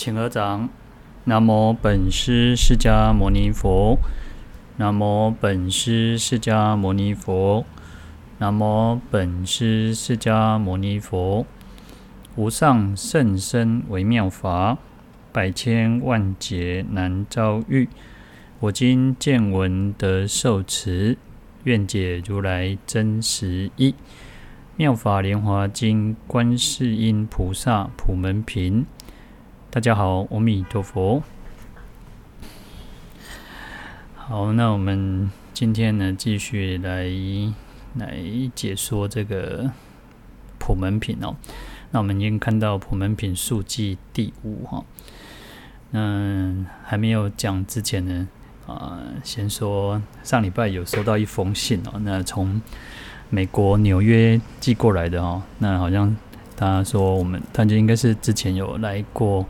请合掌。南无本师释迦牟尼佛。南无本师释迦牟尼佛。南无本师释迦牟尼佛。无上甚深微妙法，百千万劫难遭遇。我今见闻得受持，愿解如来真实义。妙法莲华经，观世音菩萨普门品。大家好，阿弥陀佛。好，那我们今天呢，继续来来解说这个普门品哦。那我们已经看到普门品述记第五哈。嗯，还没有讲之前呢，啊，先说上礼拜有收到一封信哦，那从美国纽约寄过来的哦，那好像。他说：“我们他就应该是之前有来过，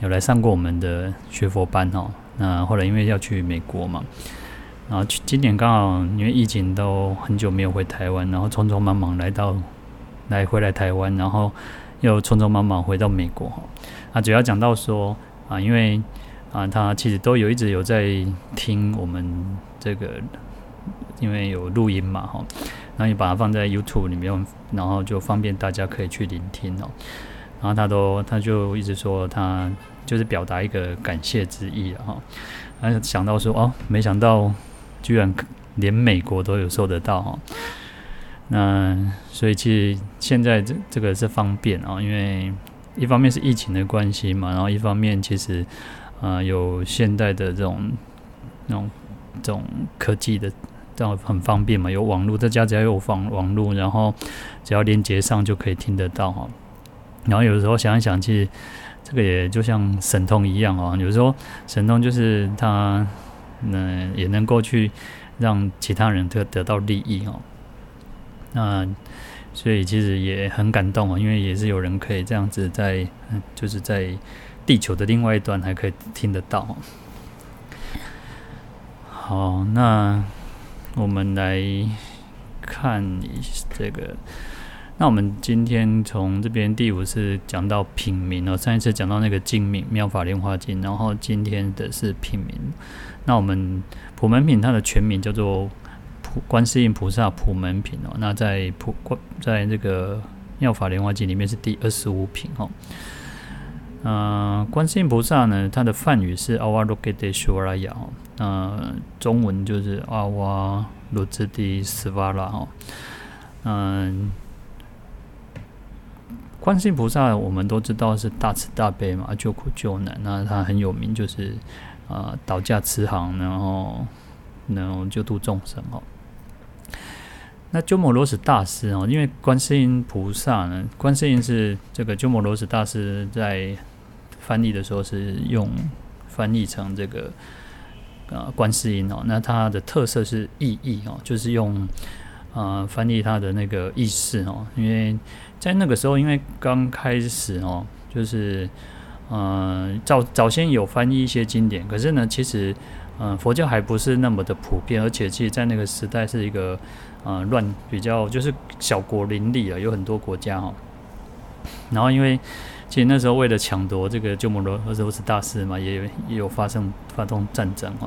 有来上过我们的学佛班哦。那后来因为要去美国嘛，然后去今年刚好因为疫情都很久没有回台湾，然后匆匆忙忙来到来回来台湾，然后又匆匆忙忙回到美国哈。啊，主要讲到说啊，因为啊，他其实都有一直有在听我们这个，因为有录音嘛哈。”然后你把它放在 YouTube 里面，然后就方便大家可以去聆听哦。然后他都他就一直说他就是表达一个感谢之意哈。然后想到说哦，没想到居然连美国都有收得到哈。那所以其实现在这这个是方便啊，因为一方面是疫情的关系嘛，然后一方面其实啊有现代的这种那种这种科技的。这样很方便嘛，有网络，在家只要有网网络，然后只要连接上就可以听得到哈。然后有时候想一想，其实这个也就像神通一样啊。有时候神通就是他，嗯，也能够去让其他人得得到利益哦。那所以其实也很感动啊，因为也是有人可以这样子在，就是在地球的另外一端还可以听得到。好，那。我们来看一这个，那我们今天从这边第五是讲到品名哦，上一次讲到那个经名《妙法莲华经》，然后今天的是品名。那我们普门品它的全名叫做普观世音菩萨普门品哦，那在普观在这个《妙法莲华经》里面是第二十五品哦。嗯，观世音菩萨呢，它的梵语是阿瓦罗给德修拉雅，嗯，中文就是阿瓦罗兹迪斯瓦拉哈。嗯，观世音菩萨我们都知道是大慈大悲嘛，救苦救难，那他很有名，就是啊，倒驾慈航，然后然后救度众生哦。那鸠摩罗什大师哦，因为观世音菩萨呢，观世音是这个鸠摩罗什大师在。翻译的时候是用翻译成这个呃观世音哦，那它的特色是意译哦，就是用呃翻译它的那个意思哦，因为在那个时候，因为刚开始哦，就是呃早早先有翻译一些经典，可是呢，其实呃佛教还不是那么的普遍，而且其实在那个时代是一个呃乱比较就是小国林立啊，有很多国家哈，然后因为。其实那时候为了抢夺这个鸠摩罗罗什大师嘛，也有也有发生发动战争哈。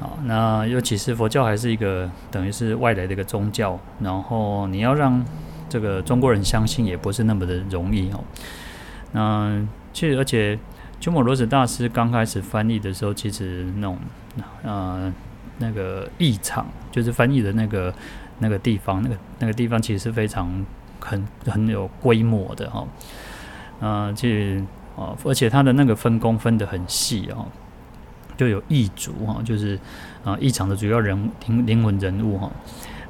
啊，那尤其是佛教还是一个等于是外来的一个宗教，然后你要让这个中国人相信也不是那么的容易哦。那其实而且鸠摩罗什大师刚开始翻译的时候，其实那种呃那个译场就是翻译的那个那个地方，那个那个地方其实是非常很很有规模的哈。啊，其实啊，而且他的那个分工分得很细哦，就有译主哈，就是啊，译场的主要人灵灵魂人物哈，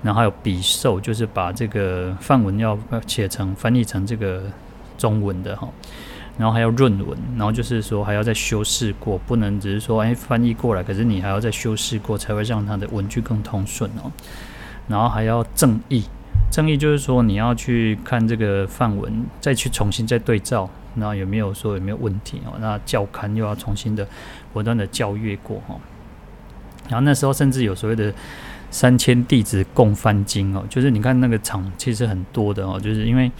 然后还有笔受，就是把这个范文要写成翻译成这个中文的哈，然后还有润文，然后就是说还要再修饰过，不能只是说哎翻译过来，可是你还要再修饰过，才会让他的文句更通顺哦，然后还要正译。正义就是说，你要去看这个范文，再去重新再对照，那有没有说有没有问题哦？那教刊又要重新的不断的校阅过哈。然后那时候甚至有所谓的三千弟子共翻经哦，就是你看那个场其实很多的哦，就是因为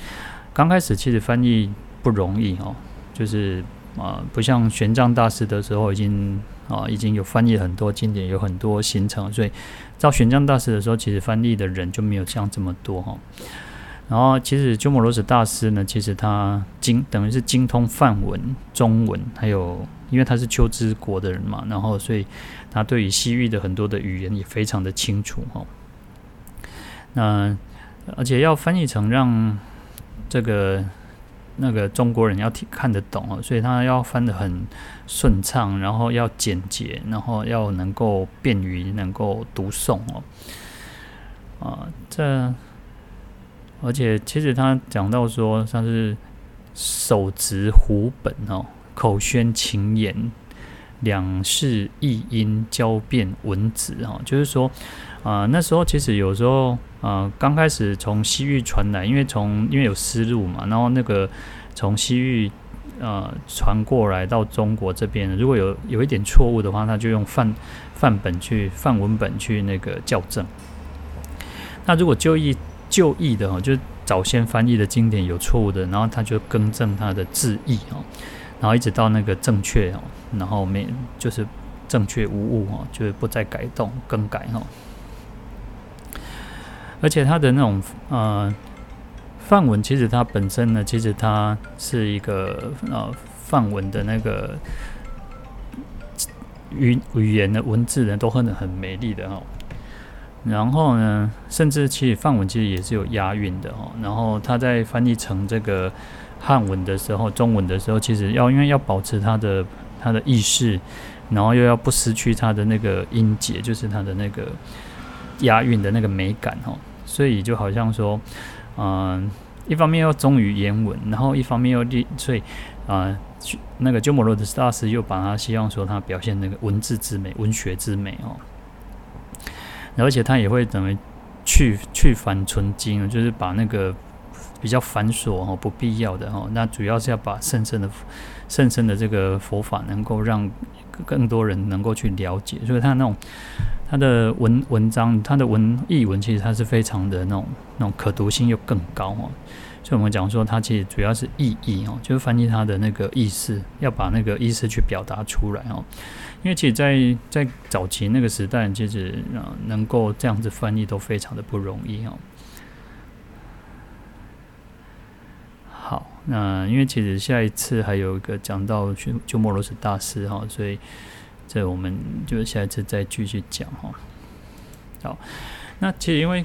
刚开始其实翻译不容易哦，就是啊，不像玄奘大师的时候已经啊已经有翻译很多经典，有很多行程，所以到玄奘大师的时候，其实翻译的人就没有像这么多哈。然后其实鸠摩罗什大师呢，其实他精等于是精通梵文、中文，还有因为他是龟兹国的人嘛，然后所以他对于西域的很多的语言也非常的清楚哈。那而且要翻译成让这个那个中国人要听看得懂哦，所以他要翻得很顺畅，然后要简洁，然后要能够便于能够读诵哦。啊，这而且其实他讲到说像是手执壶本哦，口宣情言，两世一音交变文字哦，就是说啊，那时候其实有时候。啊，刚开始从西域传来，因为从因为有丝路嘛，然后那个从西域呃传过来到中国这边，如果有有一点错误的话，他就用范范本去范文本去那个校正。那如果旧译旧译的哈，就早先翻译的经典有错误的，然后他就更正他的字义哦，然后一直到那个正确哦，然后没就是正确无误哦，就是不再改动更改哈。而且它的那种呃范文，其实它本身呢，其实它是一个呃范文的那个语语言的文字呢，都很很美丽的哈。然后呢，甚至其实范文其实也是有押韵的哈。然后它在翻译成这个汉文的时候，中文的时候，其实要因为要保持它的他的意识，然后又要不失去他的那个音节，就是他的那个押韵的那个美感哦。所以就好像说，嗯、一方面要忠于原文，然后一方面又立，所以啊、那个鸠摩罗什大师又把他希望说他表现那个文字之美、文学之美哦，而且他也会等于去去繁存精，就是把那个比较繁琐哦、不必要的哦，那主要是要把深深的甚深的这个佛法能够让更多人能够去了解，所以他那种。他的文文章，他的文译文，其实它是非常的那种那种可读性又更高哦。所以我们讲说，它其实主要是意义哦，就是翻译它的那个意思，要把那个意思去表达出来哦。因为其实在，在在早期那个时代，其实啊，能够这样子翻译都非常的不容易哦。好，那因为其实下一次还有一个讲到鸠摩罗什大师哈，所以。这我们就下一次再继续讲哈。好，那其实因为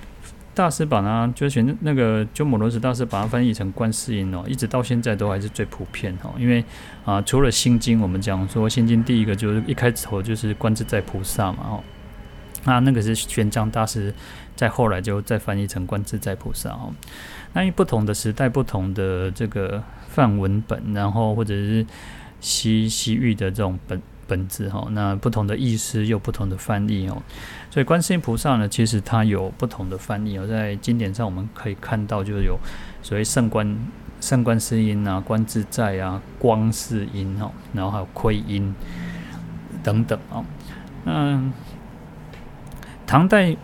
大师把它就是选那个鸠摩罗什大师把它翻译成观世音哦，一直到现在都还是最普遍哈。因为啊，除了心经，我们讲说心经第一个就是一开头就是观自在菩萨嘛哦，那那个是玄奘大师在后来就再翻译成观自在菩萨哦。那因不同的时代，不同的这个范文本，然后或者是西西域的这种本。本质哈，那不同的意思又不同的翻译哦，所以观世音菩萨呢，其实它有不同的翻译哦，在经典上我们可以看到，就是有所谓圣观圣观世音啊、观自在啊、光世音哦，然后还有窥音等等啊。嗯，唐代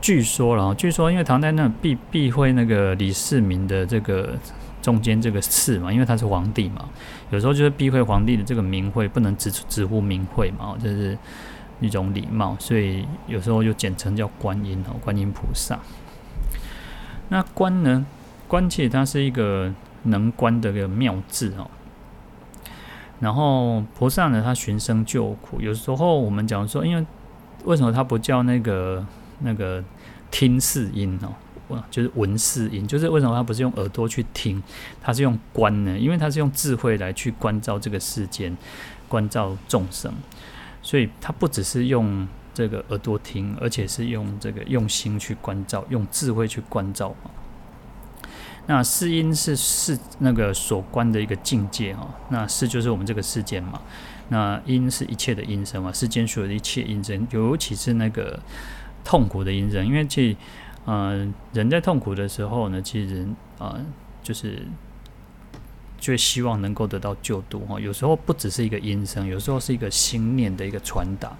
据说了，据说因为唐代那避避讳那个李世民的这个。中间这个赐嘛，因为他是皇帝嘛，有时候就是避讳皇帝的这个名讳，不能直直呼名讳嘛，就是一种礼貌，所以有时候就简称叫观音哦，观音菩萨。那观呢？观其实它是一个能观的个妙字哦。然后菩萨呢，他寻声救苦，有时候我们讲说，因为为什么他不叫那个那个听世音哦？就是闻世音，就是为什么他不是用耳朵去听，他是用观呢？因为他是用智慧来去关照这个世间，关照众生，所以他不只是用这个耳朵听，而且是用这个用心去关照，用智慧去关照。那世音是世那个所观的一个境界哈，那世就是我们这个世间嘛，那音是一切的音声嘛，世间所有的一切音声，尤其是那个痛苦的音声，因为其嗯，人在痛苦的时候呢，其实人啊，就是最希望能够得到救度哈。有时候不只是一个音声，有时候是一个心念的一个传达。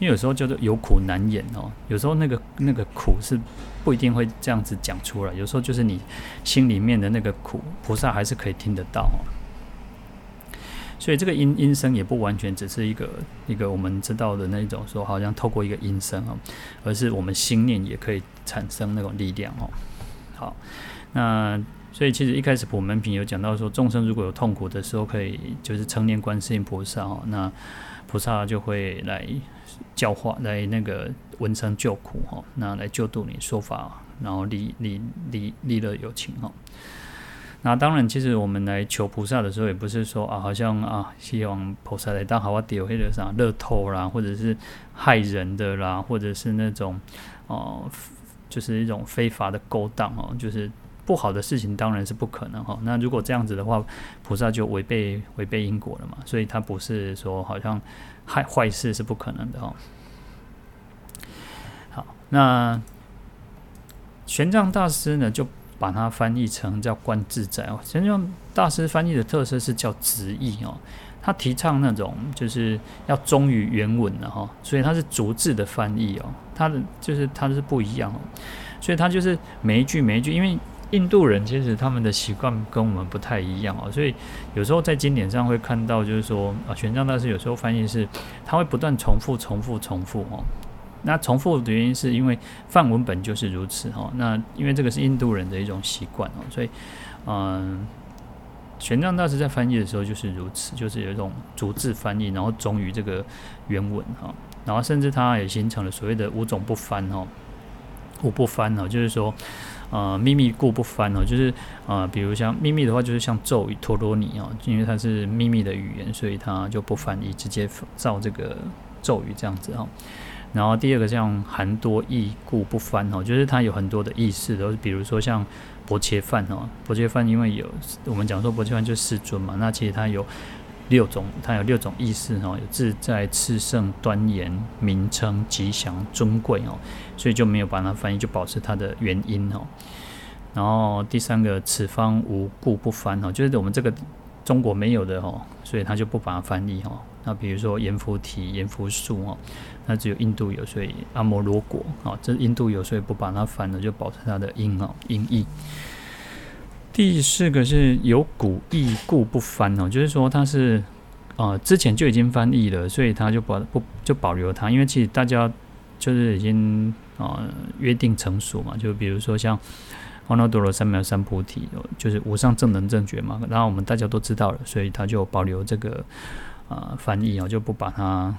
因为有时候叫做有苦难言哦，有时候那个那个苦是不一定会这样子讲出来，有时候就是你心里面的那个苦，菩萨还是可以听得到。所以这个音音声也不完全只是一个一个我们知道的那种说，好像透过一个音声哦，而是我们心念也可以产生那种力量哦。好，那所以其实一开始普门品有讲到说，众生如果有痛苦的时候，可以就是称念观世音菩萨哦，那菩萨就会来教化，来那个闻声救苦哈，那来救度你说法，然后利利利利乐有情哈。那当然，其实我们来求菩萨的时候，也不是说啊，好像啊，希望菩萨来当好啊，丢黑的啥乐透啦，或者是害人的啦，或者是那种哦、就是一种非法的勾当哦，就是不好的事情，当然是不可能哈。那如果这样子的话，菩萨就违背违背因果了嘛，所以他不是说好像害坏事是不可能的哈。好，那玄奘大师呢就。把它翻译成叫观自在哦，玄奘大师翻译的特色是叫直译哦，他提倡那种就是要忠于原文的哈，所以他是逐字的翻译哦，他的就是他是不一样哦，所以他就是每一句每一句，因为印度人其实他们的习惯跟我们不太一样哦，所以有时候在经典上会看到就是说啊，玄奘大师有时候翻译是他会不断重复重复重复哦。那重复的原因是因为梵文本就是如此哈。那因为这个是印度人的一种习惯哦，所以嗯，玄奘大师在翻译的时候就是如此，就是有一种逐字翻译，然后忠于这个原文哈。然后甚至他也形成了所谓的五种不翻哈，五不翻哦，就是说呃秘密故不翻哦，就是呃比如像秘密的话，就是像咒语陀罗尼哦，因为它是秘密的语言，所以它就不翻译，直接照这个咒语这样子哈。然后第二个像含多义故不翻哦，就是它有很多的意思，都比如说像薄切饭哦，薄切饭因为有我们讲说薄切饭就是世尊嘛，那其实它有六种，它有六种意思哦，有自在、炽盛、端严、名称、吉祥、尊贵哦，所以就没有把它翻译，就保持它的原音哦。然后第三个此方无故不翻哦，就是我们这个中国没有的哦，所以他就不把它翻译哦。那比如说阎浮提、阎浮树哦。那只有印度有，所以阿摩罗果啊，这印度有，所以不把它翻了，就保持它的音啊音译。第四个是有古意故不翻哦，就是说它是啊、呃、之前就已经翻译了，所以他就保不就保留它，因为其实大家就是已经啊、呃、约定成熟嘛，就比如说像阿耨多罗三藐三菩提，就是无上正等正觉嘛，然后我们大家都知道了，所以他就保留这个啊、呃、翻译啊，就不把它。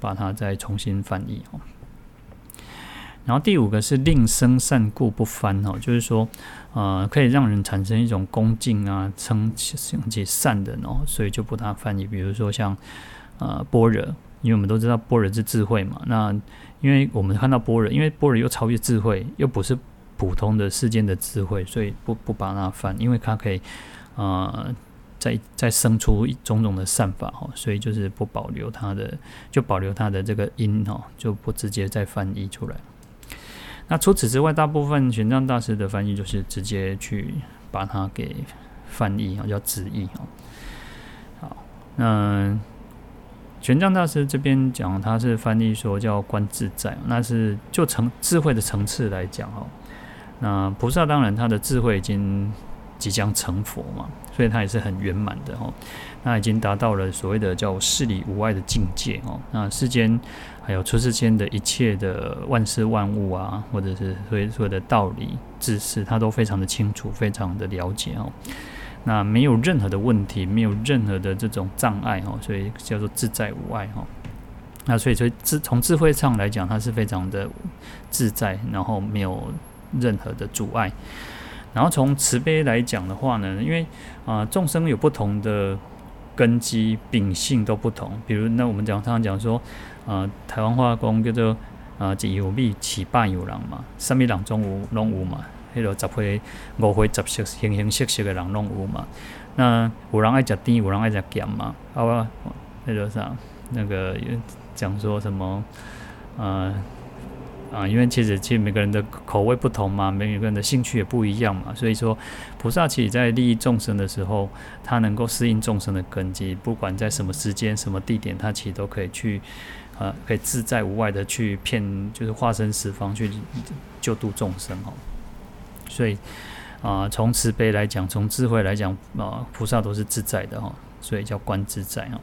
把它再重新翻译哦，然后第五个是令生善故不翻哦，就是说，呃，可以让人产生一种恭敬啊、称称其善的哦，所以就不大翻译。比如说像呃般若，因为我们都知道般若是智慧嘛，那因为我们看到般若，因为般若又超越智慧，又不是普通的世间的智慧，所以不不把它翻，因为它可以呃。再再生出种种的善法哈，所以就是不保留它的，就保留它的这个音哈，就不直接再翻译出来。那除此之外，大部分玄奘大师的翻译就是直接去把它给翻译啊，叫直译啊。好，那玄奘大师这边讲，他是翻译说叫观自在，那是就成智慧的层次来讲哈。那菩萨当然他的智慧已经。即将成佛嘛，所以他也是很圆满的哦。那已经达到了所谓的叫事里无碍的境界哦。那世间还有出世间的一切的万事万物啊，或者是所以说的道理知识，他都非常的清楚，非常的了解哦。那没有任何的问题，没有任何的这种障碍哦，所以叫做自在无碍哦。那所以说智从智慧上来讲，它是非常的自在，然后没有任何的阻碍。然后从慈悲来讲的话呢，因为啊众生有不同的根基秉性都不同，比如那我们讲常常讲说，呃台湾话讲叫做啊一有米起半有人嘛，什么人总有拢有嘛，迄个十回五回十色形形色色的人拢有嘛，那有人爱食甜，有人爱食咸嘛，好啊，那个啥那个讲说什么呃。啊，因为其实其实每个人的口味不同嘛，每个人的兴趣也不一样嘛，所以说菩萨其实在利益众生的时候，他能够适应众生的根基，不管在什么时间、什么地点，他其实都可以去，呃，可以自在无碍的去骗，就是化身十方去救度众生哦。所以啊，从慈悲来讲，从智慧来讲，啊，菩萨都是自在的哈。所以叫观自在哦。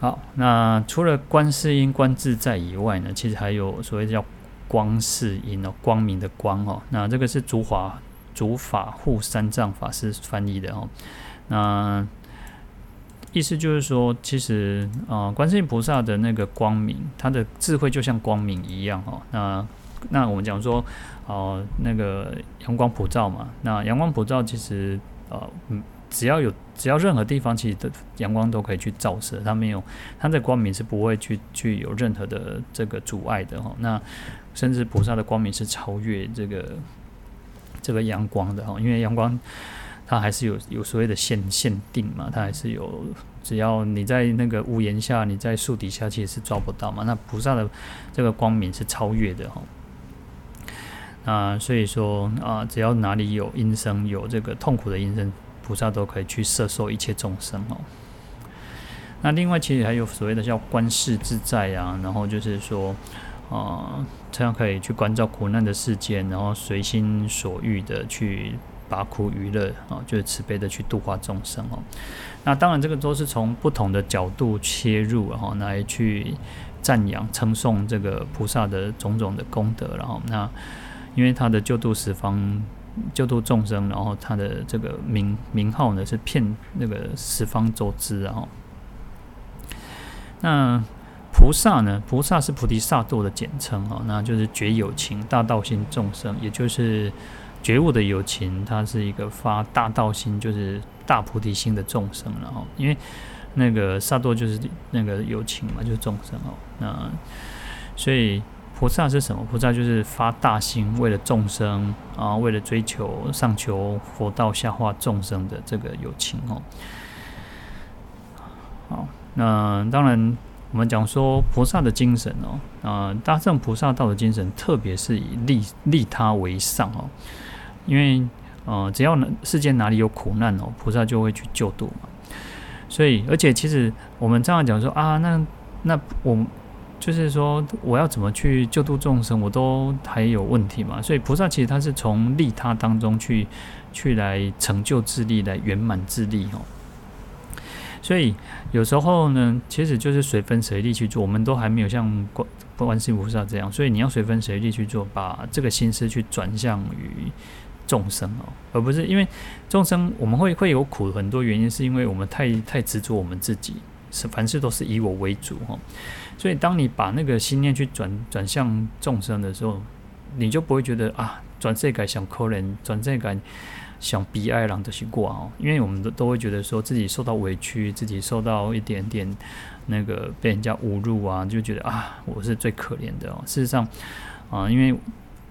好，那除了观世音、观自在以外呢，其实还有所谓叫光世音哦，光明的光哦。那这个是竺法竺法护三藏法师翻译的哦。那意思就是说，其实啊，观世音菩萨的那个光明，他的智慧就像光明一样哦。那那我们讲说，哦，那个阳光普照嘛，那阳光普照其实呃，嗯，只要有只要任何地方，其实的阳光都可以去照射，它没有它的光明是不会去去有任何的这个阻碍的哈。那甚至菩萨的光明是超越这个这个阳光的哈，因为阳光。它还是有有所谓的限限定嘛，它还是有，只要你在那个屋檐下，你在树底下，其实是抓不到嘛。那菩萨的这个光明是超越的哈。那所以说啊，只要哪里有音声，有这个痛苦的音声，菩萨都可以去摄受一切众生哦。那另外其实还有所谓的叫观世自在啊，然后就是说啊，这样可以去关照苦难的世间，然后随心所欲的去。拔苦娱乐啊，就是慈悲的去度化众生哦。那当然，这个都是从不同的角度切入，然后来去赞扬、称颂这个菩萨的种种的功德。然后，那因为他的救度十方、救度众生，然后他的这个名名号呢是骗那个十方周知。然后，那菩萨呢，菩萨是菩提萨埵的简称哦，那就是觉有情、大道心众生，也就是。觉悟的有情，它是一个发大道心，就是大菩提心的众生，然后因为那个萨埵就是那个有情嘛，就是众生哦。那所以菩萨是什么？菩萨就是发大心，为了众生啊，为了追求上求佛道、下化众生的这个友情哦。好，那当然我们讲说菩萨的精神哦，啊，大乘菩萨道的精神，特别是以利利他为上哦。因为，呃，只要世间哪里有苦难哦，菩萨就会去救度嘛。所以，而且其实我们这样讲说啊，那那我就是说，我要怎么去救度众生，我都还有问题嘛。所以，菩萨其实他是从利他当中去去来成就自利，来圆满自利哦。所以有时候呢，其实就是随分随力去做，我们都还没有像观观世音菩萨这样，所以你要随分随力去做，把这个心思去转向于。众生哦，而不是因为众生我们会会有苦，很多原因是因为我们太太执着我们自己，是凡事都是以我为主哈。所以当你把那个心念去转转向众生的时候，你就不会觉得啊，转这个想可怜，转这个想悲哀，让这些过哦。因为我们都都会觉得说自己受到委屈，自己受到一点点那个被人家侮辱啊，就觉得啊，我是最可怜的哦。事实上啊，因为。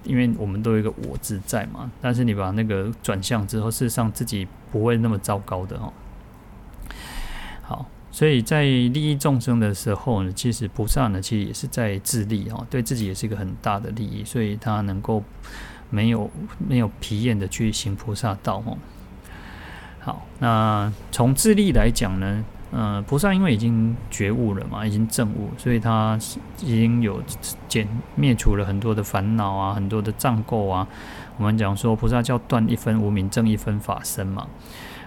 因为我们都有一个我自在嘛，但是你把那个转向之后，事实上自己不会那么糟糕的哦。好，所以在利益众生的时候呢，其实菩萨呢，其实也是在自利哦，对自己也是一个很大的利益，所以他能够没有没有疲厌的去行菩萨道哦。好，那从自利来讲呢？嗯，菩萨因为已经觉悟了嘛，已经证悟，所以他已经有减灭除了很多的烦恼啊，很多的障垢啊。我们讲说，菩萨叫断一分无明，证一分法身嘛。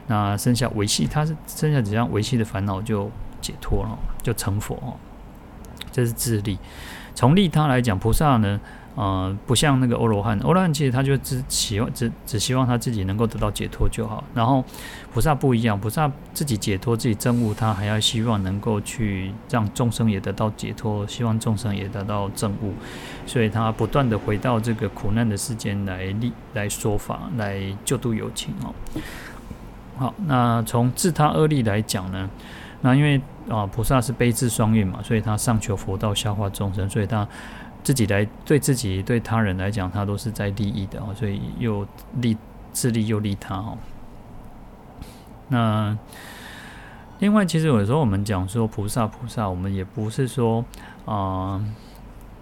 那剩下维系，他是剩下几样维系的烦恼就解脱了，就成佛哦。这是自利。从利他来讲，菩萨呢？呃，不像那个欧罗汉，欧罗汉其实他就只希望只只希望他自己能够得到解脱就好。然后菩萨不一样，菩萨自己解脱、自己证悟，他还要希望能够去让众生也得到解脱，希望众生也得到证悟。所以他不断的回到这个苦难的世间来利来说法，来救度有情哦。好，那从自他二利来讲呢，那因为啊菩萨是悲智双运嘛，所以他上求佛道，下化众生，所以他。自己来对自己对他人来讲，他都是在利益的哦，所以又利自利又利他哦。那另外，其实有时候我们讲说菩萨菩萨，我们也不是说啊、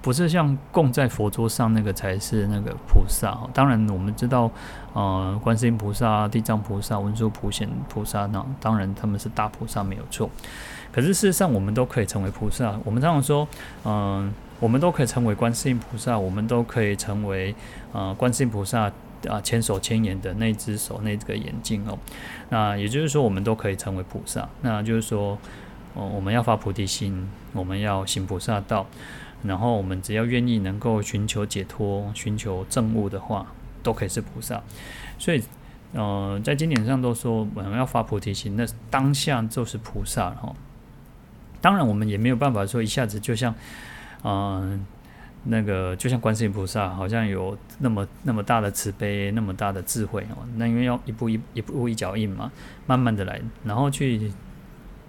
不是像供在佛桌上那个才是那个菩萨。当然，我们知道呃，观世音菩萨、地藏菩萨、文殊普贤菩萨，那当然他们是大菩萨没有错。可是事实上，我们都可以成为菩萨。我们常常说，嗯、我们都可以成为观世音菩萨，我们都可以成为呃观世音菩萨啊千手千眼的那只手那个眼睛哦。那也就是说，我们都可以成为菩萨。那就是说，哦，我们要发菩提心，我们要行菩萨道，然后我们只要愿意能够寻求解脱、寻求证悟的话，都可以是菩萨。所以，呃，在经典上都说我们要发菩提心，那当下就是菩萨哈。当然，我们也没有办法说一下子就像，嗯、呃。那个就像观世音菩萨，好像有那么那么大的慈悲，那么大的智慧哦。那因为要一步一一步一脚印嘛，慢慢的来，然后去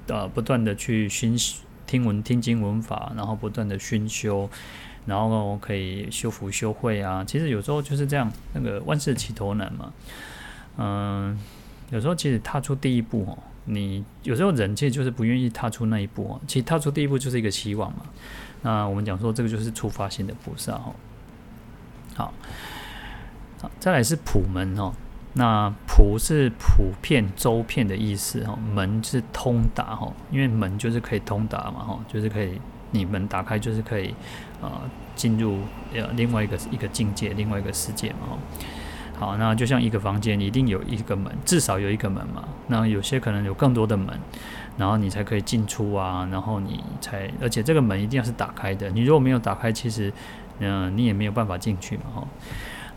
呃不断的去熏听闻听经闻法，然后不断的熏修，然后可以修福修慧啊。其实有时候就是这样，那个万事起头难嘛。嗯、有时候其实踏出第一步哦，你有时候人其实就是不愿意踏出那一步哦。其实踏出第一步就是一个希望嘛。那我们讲说，这个就是初发心的菩萨哦。好，好，再来是普门哦。那普是普遍、周遍的意思哈。门是通达哈，因为门就是可以通达嘛哈，就是可以你门打开就是可以啊进入呃另外一个一个境界、另外一个世界嘛哈。好，那就像一个房间一定有一个门，至少有一个门嘛。那有些可能有更多的门。然后你才可以进出啊，然后你才，而且这个门一定要是打开的。你如果没有打开，其实，嗯、你也没有办法进去嘛，哈。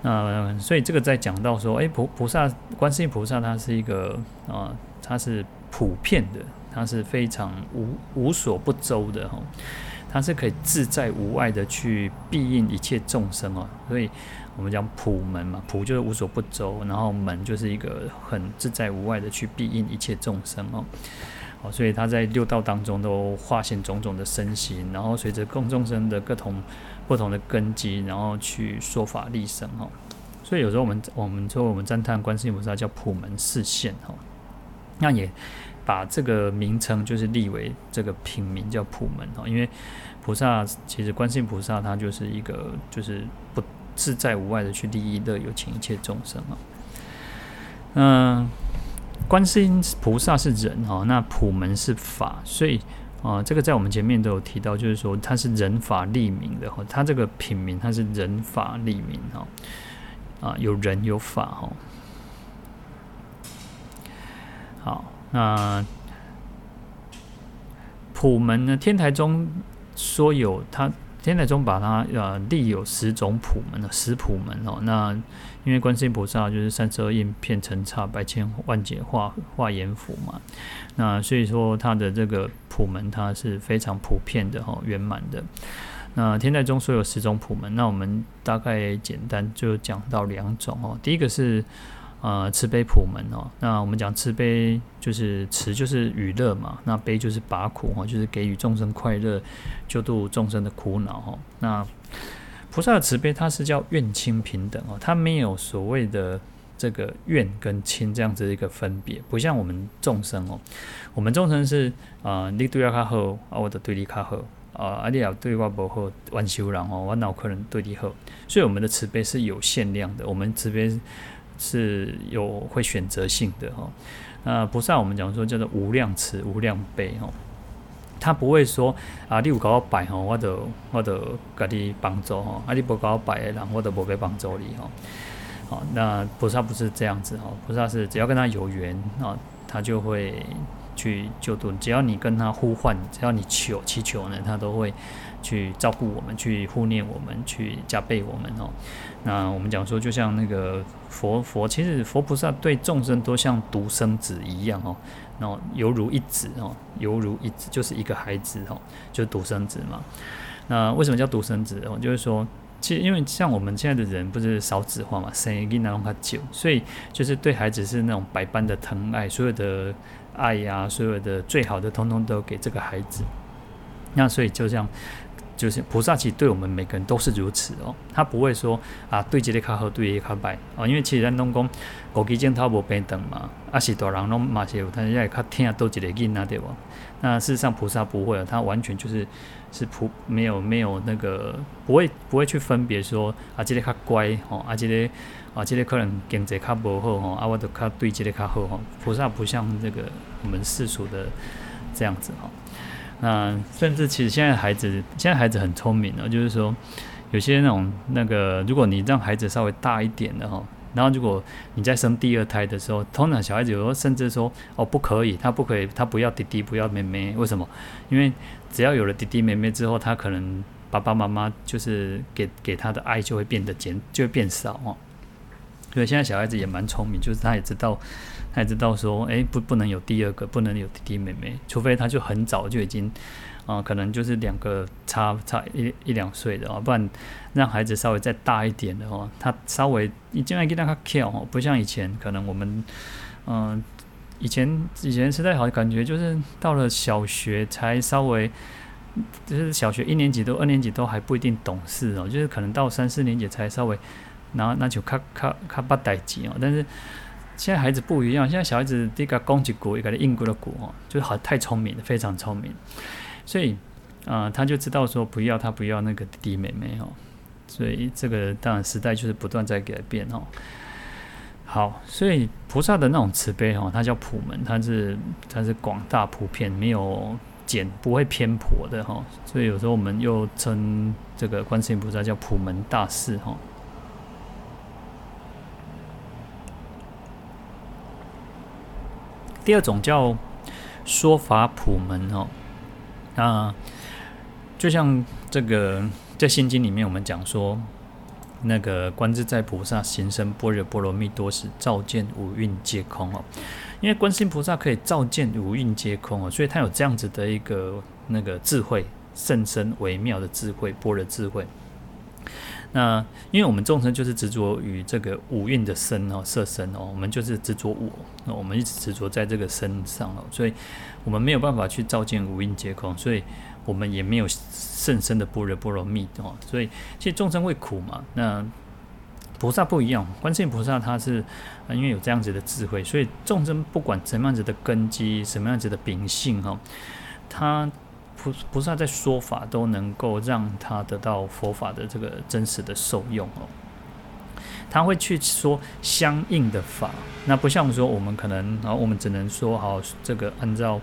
那、所以这个在讲到说，哎，菩菩萨，观世音菩萨，他是一个啊，他、是普遍的，他是非常无无所不周的，哈。他是可以自在无碍的去庇应一切众生哦。所以我们讲普门嘛，普就是无所不周，然后门就是一个很自在无碍的去庇应一切众生哦。所以他在六道当中都化现种种的身形，然后随着共众生的各同不同的根基，然后去说法立身哈。所以有时候我们我们说我们赞叹观世音菩萨叫普门示现哈，那也把这个名称就是立为这个品名叫普门哈，因为菩萨其实观世音菩萨他就是一个就是不自在无碍的去利益乐有情一切众生啊，嗯。观世音菩萨是人哈，那普门是法，所以啊、这个在我们前面都有提到，就是说它是人法利民的哈，它这个品名它是人法利民哈，啊，有人有法哈。好，那普门呢？天台中说有他。天台宗把它呃立有十种普门的十普门哦，那因为观世音菩萨就是三十二应片成刹百千万劫化化阎浮嘛，那所以说它的这个普门它是非常普遍的哈，圆满的。那天台宗说有十种普门，那我们大概简单就讲到两种哦，第一个是。呃，慈悲普门哦，那我们讲慈悲就是慈就是与乐嘛，那悲就是拔苦哦，就是给予众生快乐，救度众生的苦恼哦。那菩萨的慈悲，它是叫愿亲平等哦，它没有所谓的这个愿跟亲这样子的一个分别，不像我们众生哦，我们众生是啊、呃，你对我较好啊，我的对你较好啊，啊你要对我不好，万修人哦，我哪可能对你好？所以我们的慈悲是有限量的，我们慈悲。是有会选择性的哈，那菩萨我们讲说叫做无量慈无量悲哈，他不会说啊，你有给我拜哈，我就我就给你帮助哈，啊你不给我拜的人，我就不给帮助你哈。好，那菩萨不是这样子哈，菩萨是只要跟他有缘啊，他就会去救度，只要你跟他呼唤，只要你求祈求呢，他都会。去照顾我们，去护念我们，去加倍我们哦。那我们讲说，就像那个佛佛，其实佛菩萨对众生都像独生子一样哦，然后犹如一子哦，犹如一子就是一个孩子哦，就是独生子嘛。那为什么叫独生子哦？就是说，其实因为像我们现在的人不是少子化嘛，生一个那种久，所以就是对孩子是那种百般的疼爱，所有的爱呀、所有的最好的，通通都给这个孩子。那所以就这样。就是菩萨其实对我们每个人都是如此哦，他不会说啊，对这个卡好，对这个卡歹哦，因为其实咱拢讲国际间他无平等嘛，啊是大人拢嘛是有，他也较听多一个囡仔对不？那事实上菩萨不会，他完全就是是普没有没有那个不会不会去分别说啊，这个卡乖哦，啊这个啊这个可能经济较无好哦，啊我都卡对这个卡好哦，菩萨不像这个我们世俗的这样子哈。那甚至其实现在孩子，现在孩子很聪明的，就是说有些那种那个，如果你让孩子稍微大一点的哈，然后如果你在生第二胎的时候，通常小孩子有时候甚至说哦不可以，他不可以，他不要弟弟，不要妹妹，为什么？因为只要有了弟弟妹妹之后，他可能爸爸妈妈就是给给他的爱就会变得减，就会变少哦。所以现在小孩子也蛮聪明，就是他也知道，他也知道说，哎，不不能有第二个，不能有弟弟妹妹，除非他就很早就已经。啊、可能就是两个差差一一两岁的哦，不然让孩子稍微再大一点的哦，他稍微你尽量给他 care 哦，不像以前可能我们嗯、以前以前时代好像感觉就是到了小学才稍微，就是小学一年级都二年级都还不一定懂事哦，就是可能到三四年级才稍微，然后那就咔咔咔把代级哦，但是现在孩子不一样，现在小孩子这个攻击鼓，一个硬鼓的鼓哦，就是好太聪明了，非常聪明。所以，啊、他就知道说不要他不要那个弟弟妹妹哦，所以这个当然时代就是不断在改变哦。好，所以菩萨的那种慈悲哈，它叫普门，它是它是广大普遍，没有简不会偏颇的哈。所以有时候我们又称这个观世音菩萨叫普门大士哈。第二种叫说法普门哦。那就像这个在《心经》里面，我们讲说，那个观自在菩萨行深般若波罗蜜多时，照见五蕴皆空哦。因为观世音菩萨可以照见五蕴皆空哦，所以他有这样子的一个那个智慧，甚深微妙的智慧，般若智慧。那因为我们众生就是执着于这个五蕴的身哦，色身哦，我们就是执着我，那我们一直执着在这个身上哦，所以我们没有办法去照见五蕴皆空，所以我们也没有甚深的般若波罗蜜哦，所以其实众生会苦嘛。那菩萨不一样，观世音菩萨他是因为有这样子的智慧，所以众生不管什么样子的根基，什么样子的秉性哈，他。菩菩萨在说法都能够让他得到佛法的这个真实的受用哦，他会去说相应的法，那不像说我们可能，然后我们只能说好这个按照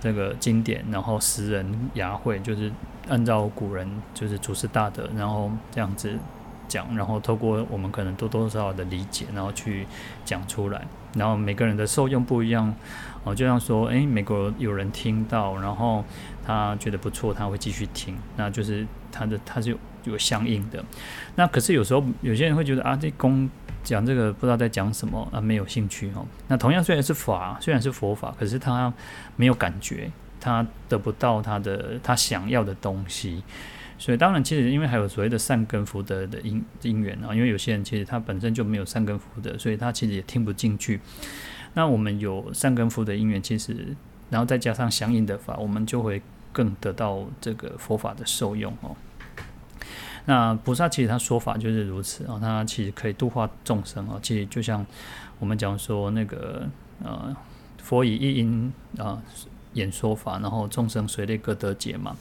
这个经典，然后时人雅会，就是按照古人就是祖师大德，然后这样子讲，然后透过我们可能多多少少的理解，然后去讲出来，然后每个人的受用不一样哦，就像说，诶，美国有人听到，然后。他觉得不错，他会继续听，那就是他的他是有有相应的。那可是有时候有些人会觉得啊，这公讲这个不知道在讲什么啊，没有兴趣哦。那同样虽然是法，虽然是佛法，可是他没有感觉，他得不到他的他想要的东西。所以当然，其实因为还有所谓的善根福德的因因缘啊，因为有些人其实他本身就没有善根福德，所以他其实也听不进去。那我们有善根福的因缘，其实然后再加上相应的法，我们就会。更得到这个佛法的受用哦。那菩萨其实他说法就是如此啊，他其实可以度化众生啊。其实就像我们讲说那个呃，佛以一音啊演说法，然后众生随类各得解嘛。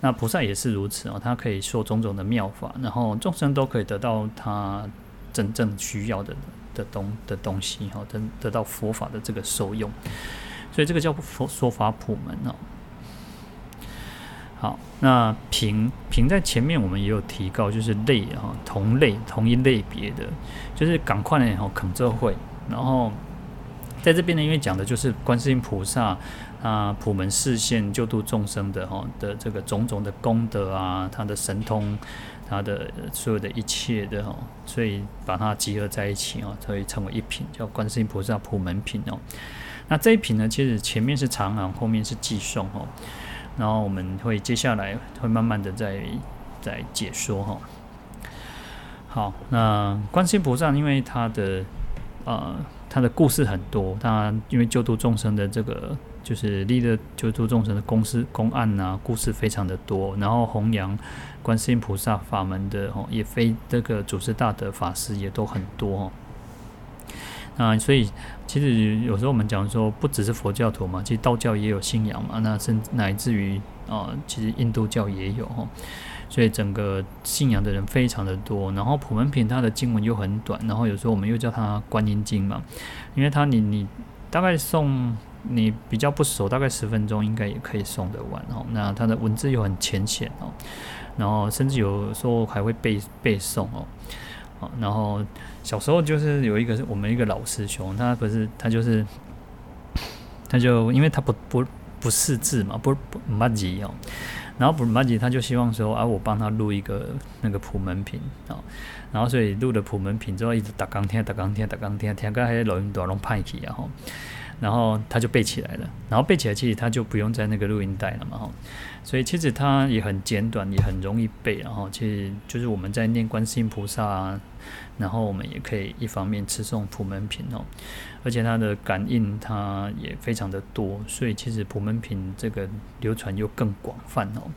那菩萨也是如此啊，他可以说种种的妙法，然后众生都可以得到他真正需要的的东的东西哈，得得到佛法的这个受用。所以这个叫佛说法普门哦。好，那平平在前面我们也有提到，就是类哈，同类同一类别的，就是赶快呢哈，肯这会，然后在这边呢，因为讲的就是观世音菩萨啊，普门示现救度众生的哈的这个种种的功德啊，他的神通，他的所有的一切的哈，所以把它集合在一起啊，所以称为一品，叫观世音菩萨普门品哦。那这一品呢，其实前面是长行，后面是寄送哦。然后我们会接下来会慢慢的再再解说哈。好，那观世音菩萨因为他的呃他的故事很多，他因为救度众生的这个就是立的救度众生的公事公案呐、故事非常的多。然后弘扬观世音菩萨法门的哦，也非这个祖师大德法师也都很多哦。啊，所以其实有时候我们讲说，不只是佛教徒嘛，其实道教也有信仰嘛，那甚乃至于啊，其实印度教也有哈，所以整个信仰的人非常的多。然后普门品它的经文又很短，然后有时候我们又叫它观音经嘛，因为它你你大概诵你比较不熟，大概十分钟应该也可以送得完哦。那它的文字又很浅显哦，然后甚至有时候还会背背诵哦。然后小时候就是有一个我们一个老师兄，他不是他就是，他就因为他不不不识字嘛，不不不记哦，然后不不记他就希望说啊，我帮他录一个那个普门品啊，然后所以录了普门品之后，一直打钢听打钢听打钢听，听个还录音带拢派去然后。然后他就背起来了，然后背起来其实他就不用在那个录音带了嘛，哈，所以其实它也很简短，也很容易背，然后其实就是我们在念观世音菩萨啊，然后我们也可以一方面吃诵普门品哦，而且它的感应它也非常的多，所以其实普门品这个流传又更广泛哦。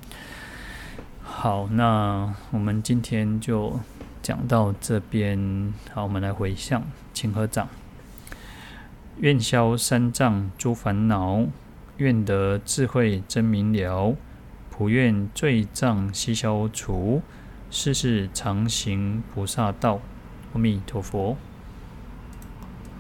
好，那我们今天就讲到这边，好，我们来回向，请合掌。愿消三藏诸烦恼，愿得智慧真明了，普愿罪障悉消除，世世常行菩萨道。阿弥陀佛。